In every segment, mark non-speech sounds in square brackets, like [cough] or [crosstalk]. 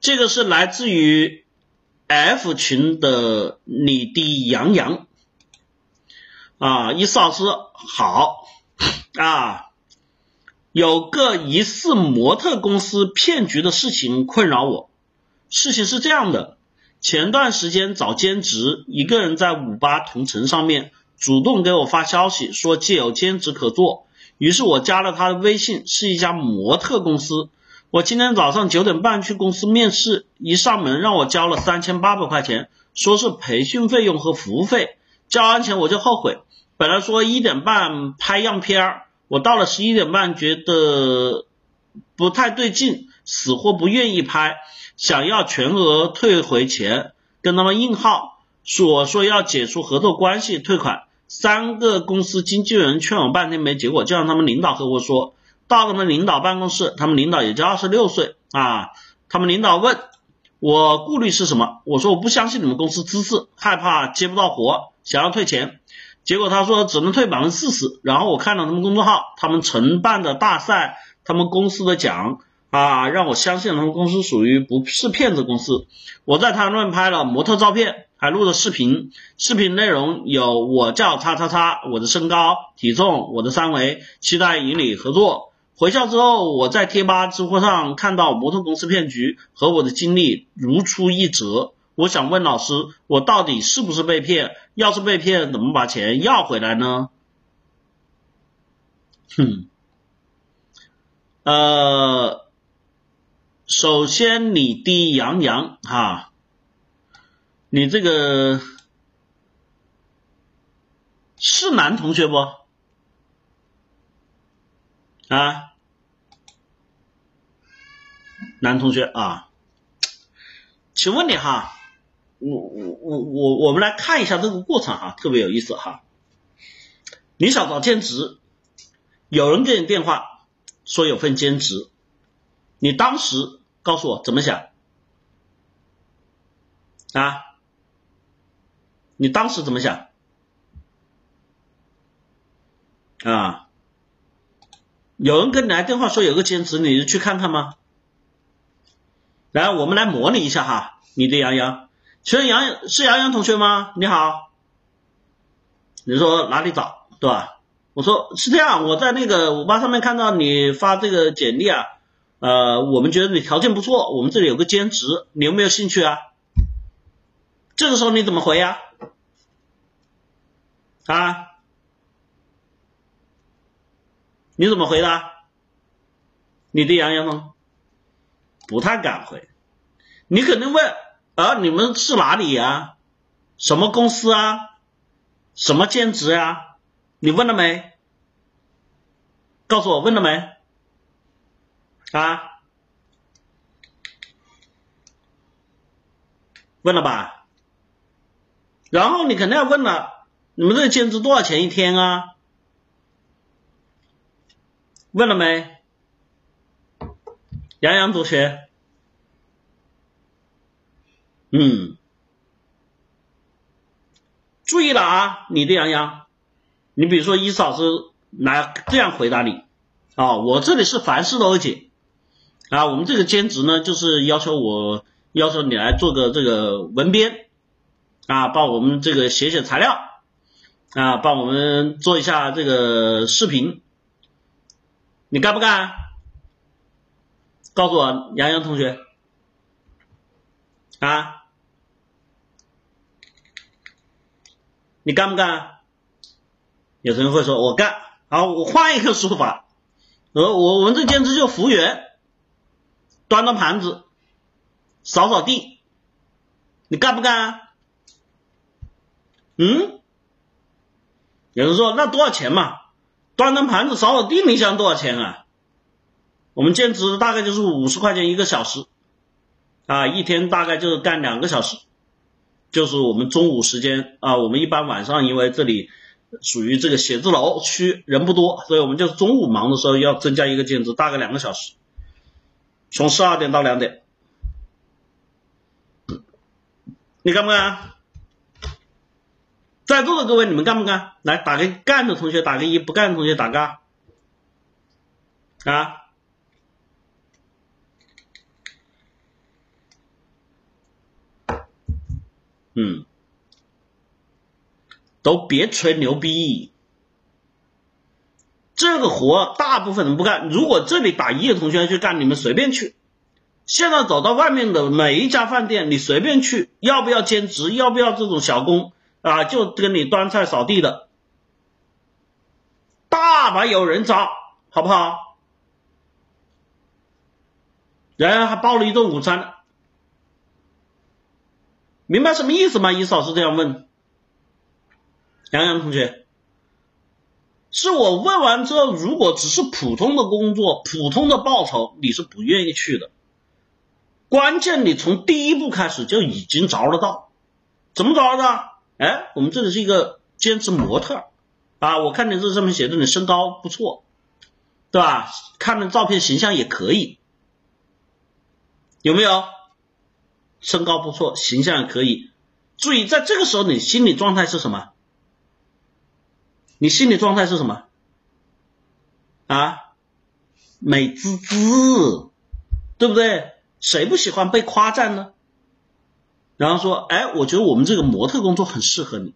这个是来自于 F 群的李迪杨洋啊，伊斯老师好啊，有个疑似模特公司骗局的事情困扰我。事情是这样的，前段时间找兼职，一个人在五八同城上面主动给我发消息说借有兼职可做，于是我加了他的微信，是一家模特公司。我今天早上九点半去公司面试，一上门让我交了三千八百块钱，说是培训费用和服务费。交完钱我就后悔，本来说一点半拍样片儿，我到了十一点半觉得不太对劲，死活不愿意拍，想要全额退回钱，跟他们硬耗，说说要解除合作关系退款。三个公司经纪人劝我半天没结果，就让他们领导和我说。到他们领导办公室，他们领导也就二十六岁啊。他们领导问我顾虑是什么，我说我不相信你们公司资质，害怕接不到活，想要退钱。结果他说只能退百分之四十。然后我看了他们公众号，他们承办的大赛，他们公司的奖啊，让我相信他们公司属于不是骗子公司。我在他们拍了模特照片，还录了视频，视频内容有我叫叉叉叉，我的身高、体重、我的三围，期待与你合作。回校之后，我在贴吧、知乎上看到模特公司骗局和我的经历如出一辙。我想问老师，我到底是不是被骗？要是被骗，怎么把钱要回来呢？哼，呃，首先你滴杨洋哈，你这个是男同学不？啊，男同学啊，请问你哈，我我我我我们来看一下这个过程哈，特别有意思哈。你想找兼职，有人给你电话说有份兼职，你当时告诉我怎么想啊？你当时怎么想啊？有人跟你来电话说有个兼职，你就去看看吗？来，我们来模拟一下哈，你的杨洋，请问杨洋是杨洋同学吗？你好，你说哪里找对吧？我说是这样，我在那个五八上面看到你发这个简历啊，呃，我们觉得你条件不错，我们这里有个兼职，你有没有兴趣啊？这个时候你怎么回呀？啊？你怎么回答？你的杨洋呢？不太敢回。你肯定问啊，你们是哪里呀？什么公司啊？什么兼职呀？你问了没？告诉我问了没？啊？问了吧？然后你肯定要问了，你们这个兼职多少钱一天啊？问了没，杨洋同学？嗯，注意了啊，你的杨洋，你比如说伊老师来这样回答你啊，我这里是凡事都解啊，我们这个兼职呢，就是要求我要求你来做个这个文编啊，帮我们这个写写材料啊，帮我们做一下这个视频。你干不干？告诉我，杨洋同学啊，你干不干？有同学会说，我干。好，我换一个说法，我我我们这兼职就服务员，端端盘子，扫扫地，你干不干？嗯？有人说，那多少钱嘛？端端盘子、扫扫地，你想多少钱啊？我们兼职大概就是五十块钱一个小时，啊，一天大概就是干两个小时，就是我们中午时间啊。我们一般晚上因为这里属于这个写字楼区，人不多，所以我们就中午忙的时候要增加一个兼职，大概两个小时，从十二点到两点，你干不干？在座的各位，你们干不干？来打个干的同学打个一，不干的同学打个二。啊？嗯，都别吹牛逼。这个活大部分人不干。如果这里打一的同学去干，你们随便去。现在走到外面的每一家饭店，你随便去，要不要兼职，要不要这种小工啊？就跟你端菜扫地的，大把有人招，好不好？然后还包了一顿午餐，明白什么意思吗？伊嫂是这样问，杨洋同学。是我问完之后，如果只是普通的工作、普通的报酬，你是不愿意去的。关键你从第一步开始就已经着了道，怎么着的？哎，我们这里是一个兼职模特啊，我看你这上面写的你身高不错，对吧？看的照片形象也可以，有没有？身高不错，形象也可以。注意，在这个时候你心理状态是什么？你心理状态是什么？啊，美滋滋，对不对？谁不喜欢被夸赞呢？然后说，哎，我觉得我们这个模特工作很适合你，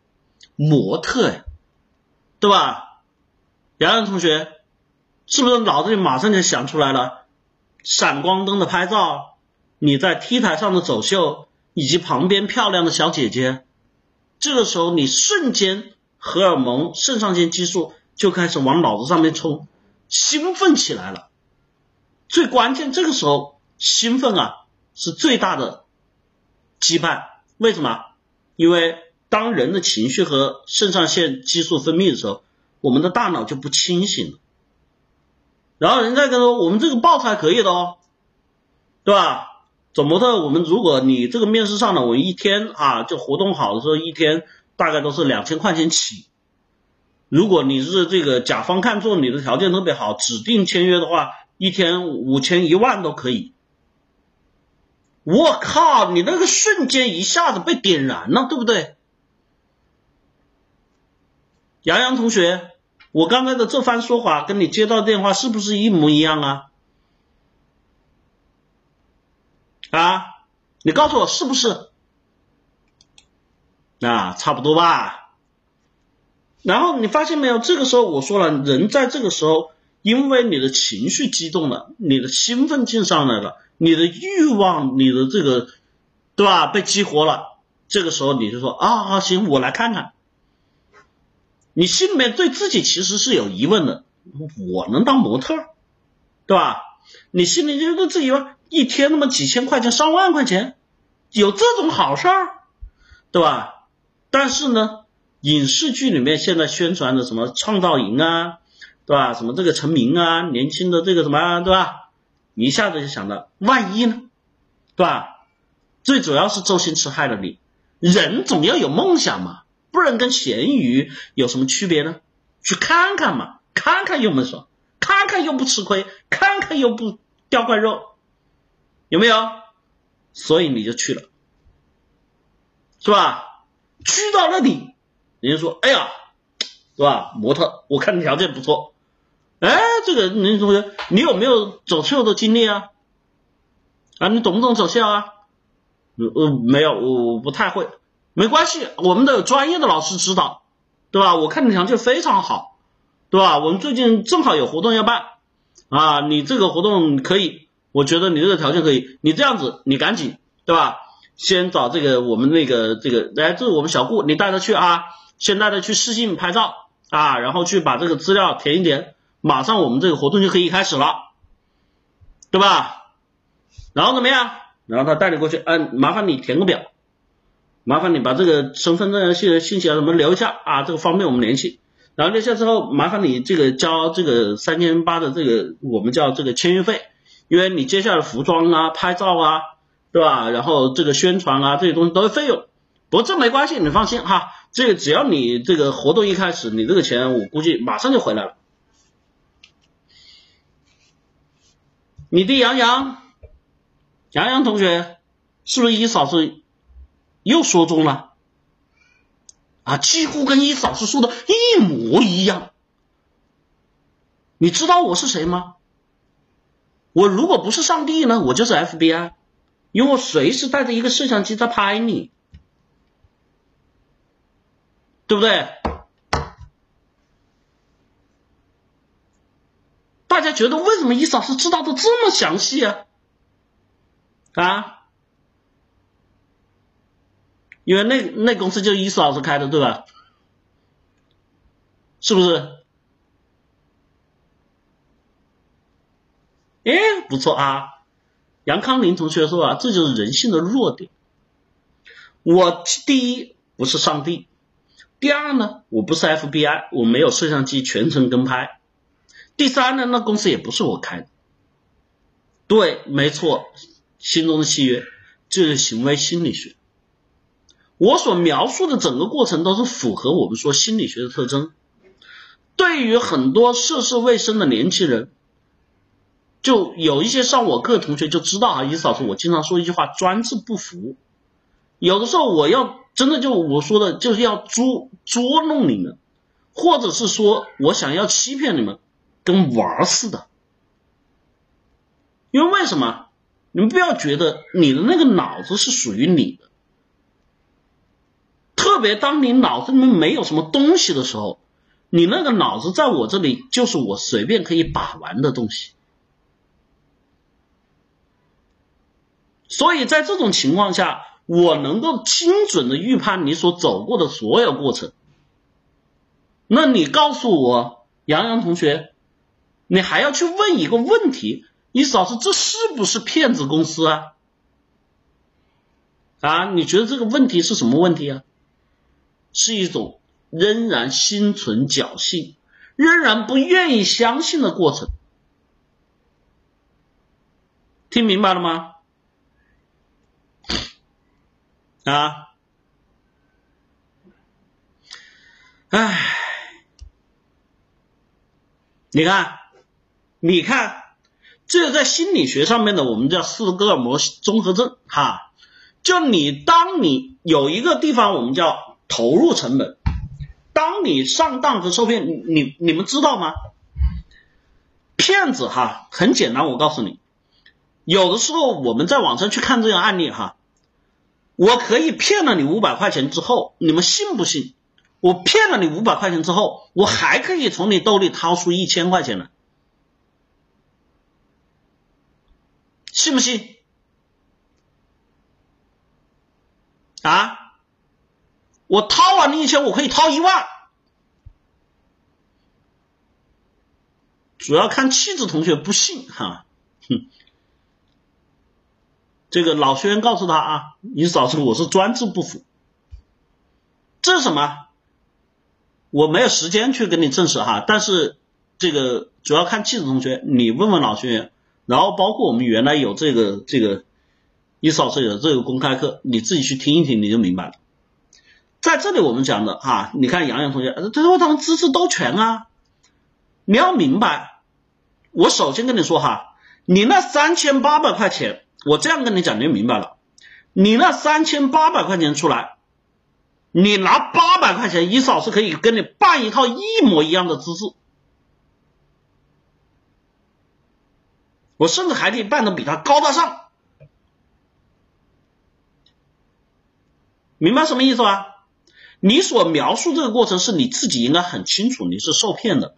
模特哎，对吧？杨洋同学，是不是脑子里马上就想出来了？闪光灯的拍照，你在 T 台上的走秀，以及旁边漂亮的小姐姐，这个时候你瞬间。荷尔蒙、肾上腺激素就开始往脑子上面冲，兴奋起来了。最关键，这个时候兴奋啊是最大的羁绊。为什么？因为当人的情绪和肾上腺激素分泌的时候，我们的大脑就不清醒了。然后人家跟说，我们这个报酬还可以的哦，对吧？走模特，我们如果你这个面试上了，我一天啊，就活动好的时候一天。大概都是两千块钱起。如果你是这个甲方看中你的条件特别好，指定签约的话，一天五千一万都可以。我靠，你那个瞬间一下子被点燃了，对不对？杨洋同学，我刚才的这番说法跟你接到电话是不是一模一样啊？啊，你告诉我是不是？啊，差不多吧。然后你发现没有？这个时候我说了，人在这个时候，因为你的情绪激动了，你的兴奋劲上来了，你的欲望，你的这个，对吧？被激活了。这个时候你就说啊，行，我来看看。你心里面对自己其实是有疑问的，我能当模特，对吧？你心里就对自己说，一天那么几千块钱、上万块钱，有这种好事儿，对吧？但是呢，影视剧里面现在宣传的什么创造营啊，对吧？什么这个成名啊，年轻的这个什么，对吧？一下子就想到，万一呢，对吧？最主要是周星驰害了你。人总要有梦想嘛，不然跟咸鱼有什么区别呢？去看看嘛，看看又没爽，看看又不吃亏，看看又不掉块肉，有没有？所以你就去了，是吧？去到那里，人家说：“哎呀，是吧？模特，我看你条件不错。哎，这个林同学，你有没有走秀的经历啊？啊，你懂不懂走秀啊？呃，没有，我不太会。没关系，我们的专业的老师指导，对吧？我看你条件非常好，对吧？我们最近正好有活动要办啊，你这个活动可以，我觉得你这个条件可以。你这样子，你赶紧，对吧？”先找这个我们那个这个来，这是我们小顾，你带他去啊，先带他去试镜拍照啊，然后去把这个资料填一填，马上我们这个活动就可以开始了，对吧？然后怎么样？然后他带你过去，嗯，麻烦你填个表，麻烦你把这个身份证信信息啊什么留一下啊，这个方便我们联系。然后留下之后，麻烦你这个交这个三千八的这个我们叫这个签约费，因为你接下来服装啊、拍照啊。对吧？然后这个宣传啊，这些东西都是费用，不过这没关系，你放心哈。这个只要你这个活动一开始，你这个钱我估计马上就回来了。你的杨洋，杨洋同学，是不是一嫂子又说中了？啊，几乎跟一嫂子说的一模一样。你知道我是谁吗？我如果不是上帝呢，我就是 FBI。因为我随时带着一个摄像机在拍你，对不对？大家觉得为什么伊老师知道的这么详细啊？啊？因为那那公司就是伊老师开的，对吧？是不是？哎，不错啊！杨康林同学说啊，这就是人性的弱点。我第一不是上帝，第二呢，我不是 FBI，我没有摄像机全程跟拍。第三呢，那公司也不是我开的。对，没错，心中的契约就是行为心理学。我所描述的整个过程都是符合我们说心理学的特征。对于很多涉世未深的年轻人，就有一些上我课的同学就知道啊，伊思老师，我经常说一句话，专制不服。有的时候我要真的就我说的，就是要捉捉弄你们，或者是说我想要欺骗你们。跟玩儿似的，因为为什么？你们不要觉得你的那个脑子是属于你的，特别当你脑子里面没有什么东西的时候，你那个脑子在我这里就是我随便可以把玩的东西。所以在这种情况下，我能够精准的预判你所走过的所有过程。那你告诉我，杨洋同学。你还要去问一个问题，你老师这是不是骗子公司啊？啊，你觉得这个问题是什么问题啊？是一种仍然心存侥幸，仍然不愿意相信的过程。听明白了吗？啊，唉，你看。你看，这在心理学上面的，我们叫斯德哥尔摩综合症，哈，就你当你有一个地方，我们叫投入成本，当你上当和受骗，你你们知道吗？骗子哈，很简单，我告诉你，有的时候我们在网上去看这样案例哈，我可以骗了你五百块钱之后，你们信不信？我骗了你五百块钱之后，我还可以从你兜里掏出一千块钱来。信不信？啊！我掏完你一千，我可以掏一万，主要看气质。同学不信哈，哼！这个老学员告诉他啊，你嫂子我是专制不服，这是什么？我没有时间去跟你证实哈，但是这个主要看气质。同学，你问问老学员。然后包括我们原来有这个这个伊老师有这个公开课，你自己去听一听，你就明白了。在这里我们讲的哈，你看杨洋同学，他说他们资质都全啊。你要明白，我首先跟你说哈，你那三千八百块钱，我这样跟你讲你就明白了。你那三千八百块钱出来，你拿八百块钱，伊老师可以跟你办一套一模一样的资质。我甚至还可以办的比他高大上，明白什么意思吧？你所描述这个过程是你自己应该很清楚，你是受骗的。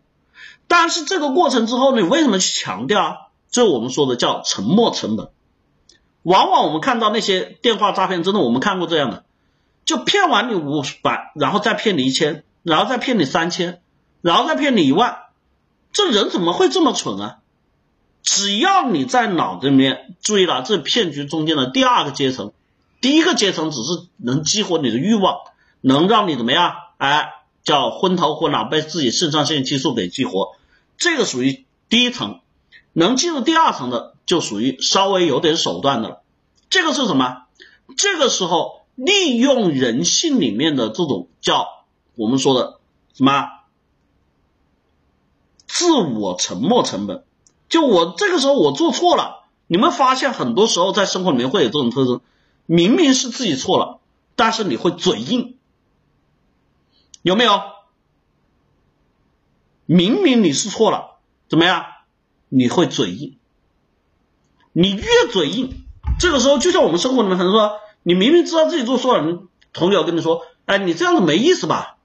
但是这个过程之后，你为什么去强调？这我们说的叫沉没成本。往往我们看到那些电话诈骗，真的我们看过这样的，就骗完你五百，然后再骗你一千，然后再骗你三千，然后再骗你一万，这人怎么会这么蠢啊？只要你在脑子里面注意了，这骗局中间的第二个阶层，第一个阶层只是能激活你的欲望，能让你怎么样？哎，叫昏头昏脑，被自己肾上腺激素给激活，这个属于第一层。能进入第二层的，就属于稍微有点手段的了。这个是什么？这个时候利用人性里面的这种叫我们说的什么？自我沉没成本。就我这个时候我做错了，你们发现很多时候在生活里面会有这种特征，明明是自己错了，但是你会嘴硬，有没有？明明你是错了，怎么样？你会嘴硬，你越嘴硬，这个时候就像我们生活里面很多说，你明明知道自己做错了，同学跟你说，哎，你这样子没意思吧？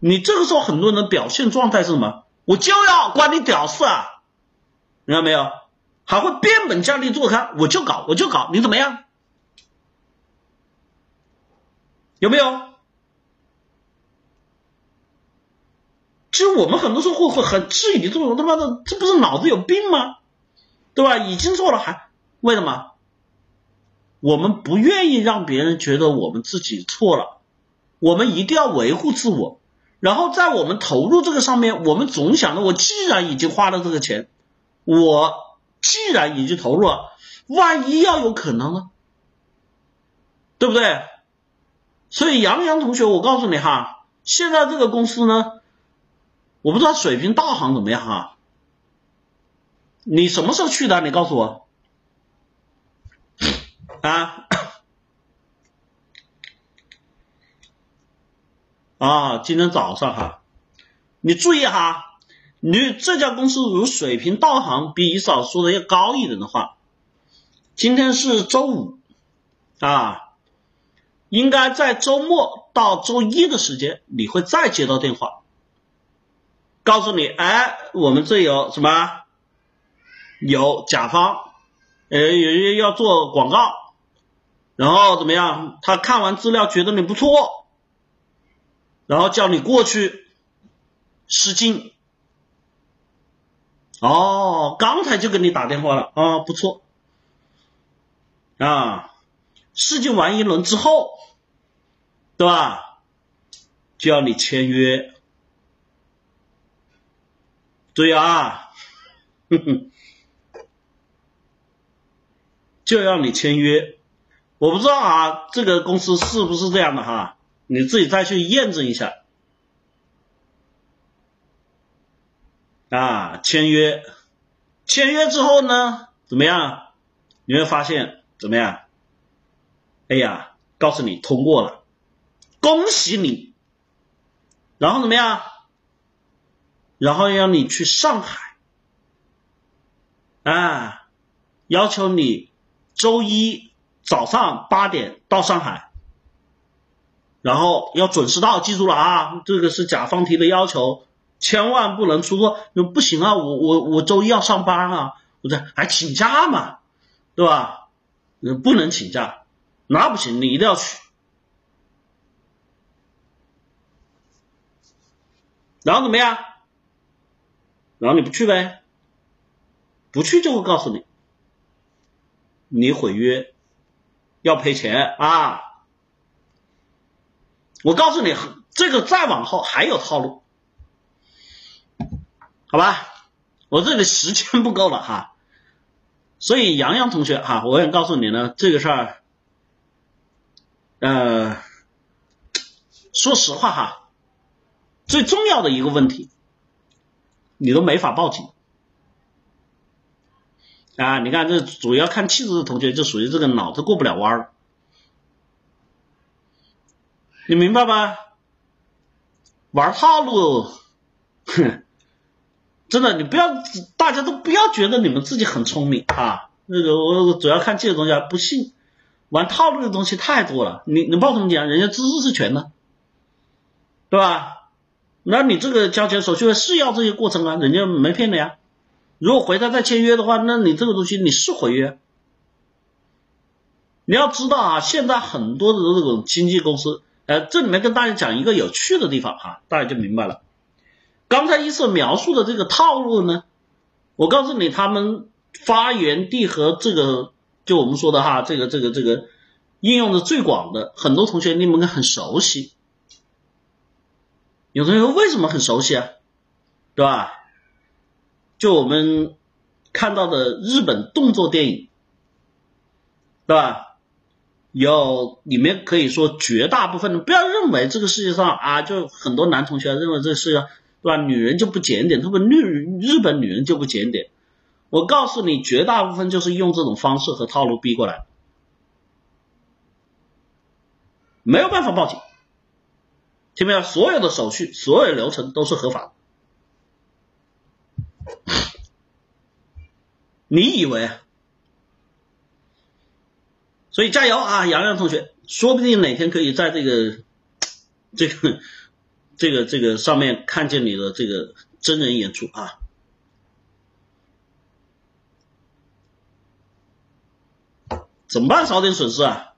你这个时候很多人的表现状态是什么？我就要关你屌事啊！明白没有？还会变本加厉做看，我就搞，我就搞，你怎么样？有没有？其实我们很多时候会会很质疑这种他妈的，这不是脑子有病吗？对吧？已经做了还为什么？我们不愿意让别人觉得我们自己错了，我们一定要维护自我。然后在我们投入这个上面，我们总想着，我既然已经花了这个钱，我既然已经投入了，万一要有可能呢？对不对？所以杨洋同学，我告诉你哈，现在这个公司呢，我不知道水平道行怎么样哈。你什么时候去的？你告诉我啊。啊，今天早上哈，你注意哈，你这家公司如水平道行比你嫂说的要高一点的话，今天是周五啊，应该在周末到周一的时间，你会再接到电话，告诉你，哎，我们这有什么？有甲方，呃，有要做广告，然后怎么样？他看完资料觉得你不错。然后叫你过去试镜，哦，刚才就给你打电话了啊，不错啊，试镜完一轮之后，对吧？就要你签约，注意啊，哼哼，就要你签约，我不知道啊，这个公司是不是这样的哈？你自己再去验证一下啊！签约，签约之后呢，怎么样？你会发现怎么样？哎呀，告诉你通过了，恭喜你！然后怎么样？然后要你去上海啊，要求你周一早上八点到上海。然后要准时到，记住了啊！这个是甲方提的要求，千万不能出错。那不行啊，我我我周一要上班啊，我这还请假嘛，对吧？不能请假，那不行，你一定要去。然后怎么样？然后你不去呗？不去就会告诉你，你毁约，要赔钱啊！我告诉你，这个再往后还有套路，好吧？我这里时间不够了哈，所以杨洋同学哈，我想告诉你呢，这个事儿，呃，说实话哈，最重要的一个问题，你都没法报警啊！你看，这主要看气质的同学就属于这个脑子过不了弯儿。你明白吧？玩套路，哼，真的，你不要，大家都不要觉得你们自己很聪明啊。那个，我主要看这个东西，不信，玩套路的东西太多了。你你报什么警？人家知识是全的，对吧？那你这个交钱手续费是要这些过程啊，人家没骗你呀。如果回头再签约的话，那你这个东西你是毁约。你要知道啊，现在很多的这种经纪公司。呃，这里面跟大家讲一个有趣的地方哈，大家就明白了。刚才一次描述的这个套路呢，我告诉你，他们发源地和这个，就我们说的哈，这个这个这个应用的最广的，很多同学你们很熟悉。有同学为什么很熟悉啊？对吧？就我们看到的日本动作电影，对吧？有里面可以说绝大部分，不要认为这个世界上啊，就很多男同学认为这个世界上对吧？女人就不检点，特别日日本女人就不检点。我告诉你，绝大部分就是用这种方式和套路逼过来，没有办法报警，听没有？所有的手续、所有流程都是合法的，你以为？所以加油啊，洋洋同学，说不定哪天可以在这个这个这个这个上面看见你的这个真人演出啊。怎么办？少点损失啊？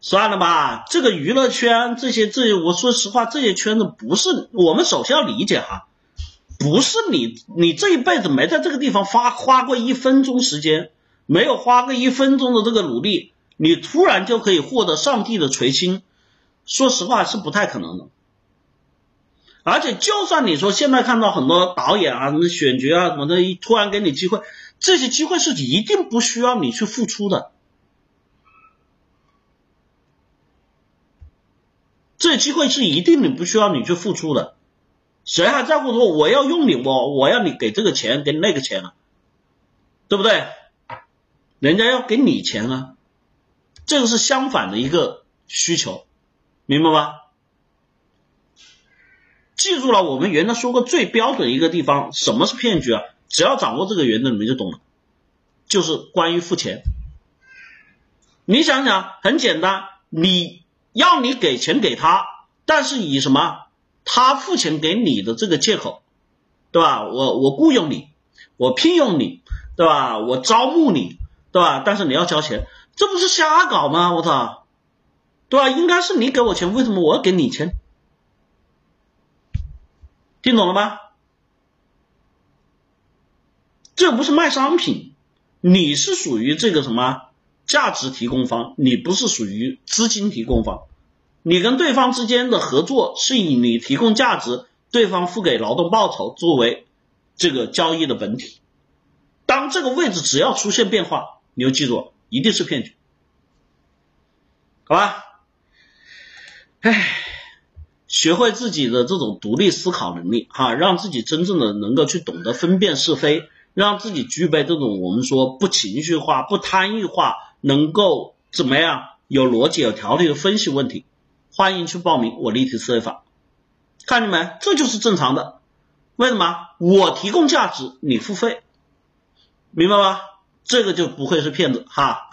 算了吧。这个娱乐圈这些这，我说实话，这些圈子不是我们首先要理解哈，不是你你这一辈子没在这个地方花花过一分钟时间，没有花个一分钟的这个努力，你突然就可以获得上帝的垂青，说实话是不太可能的。而且就算你说现在看到很多导演啊、选角啊什么的，突然给你机会。这些机会是一定不需要你去付出的，这机会是一定你不需要你去付出的，谁还在乎说我要用你我我要你给这个钱给那个钱啊，对不对？人家要给你钱啊，这个是相反的一个需求，明白吗？记住了，我们原来说过最标准一个地方，什么是骗局啊？只要掌握这个原则，你们就懂了。就是关于付钱，你想想，很简单，你要你给钱给他，但是以什么他付钱给你的这个借口，对吧？我我雇佣你，我聘用你，对吧？我招募你，对吧？但是你要交钱，这不是瞎搞吗？我操，对吧？应该是你给我钱，为什么我要给你钱？听懂了吗？这不是卖商品，你是属于这个什么价值提供方，你不是属于资金提供方。你跟对方之间的合作是以你提供价值，对方付给劳动报酬作为这个交易的本体。当这个位置只要出现变化，你就记住，一定是骗局，好吧？哎，学会自己的这种独立思考能力哈，让自己真正的能够去懂得分辨是非。让自己具备这种我们说不情绪化、不贪欲化，能够怎么样有逻辑、有条理的分析问题。欢迎去报名我立体思维法，看见没？这就是正常的。为什么？我提供价值，你付费，明白吗？这个就不会是骗子哈。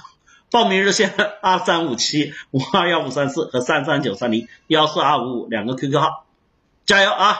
报名热线 [laughs] 二三五七五二幺五三四和三三九三零幺四二五五两个 QQ 号，加油啊！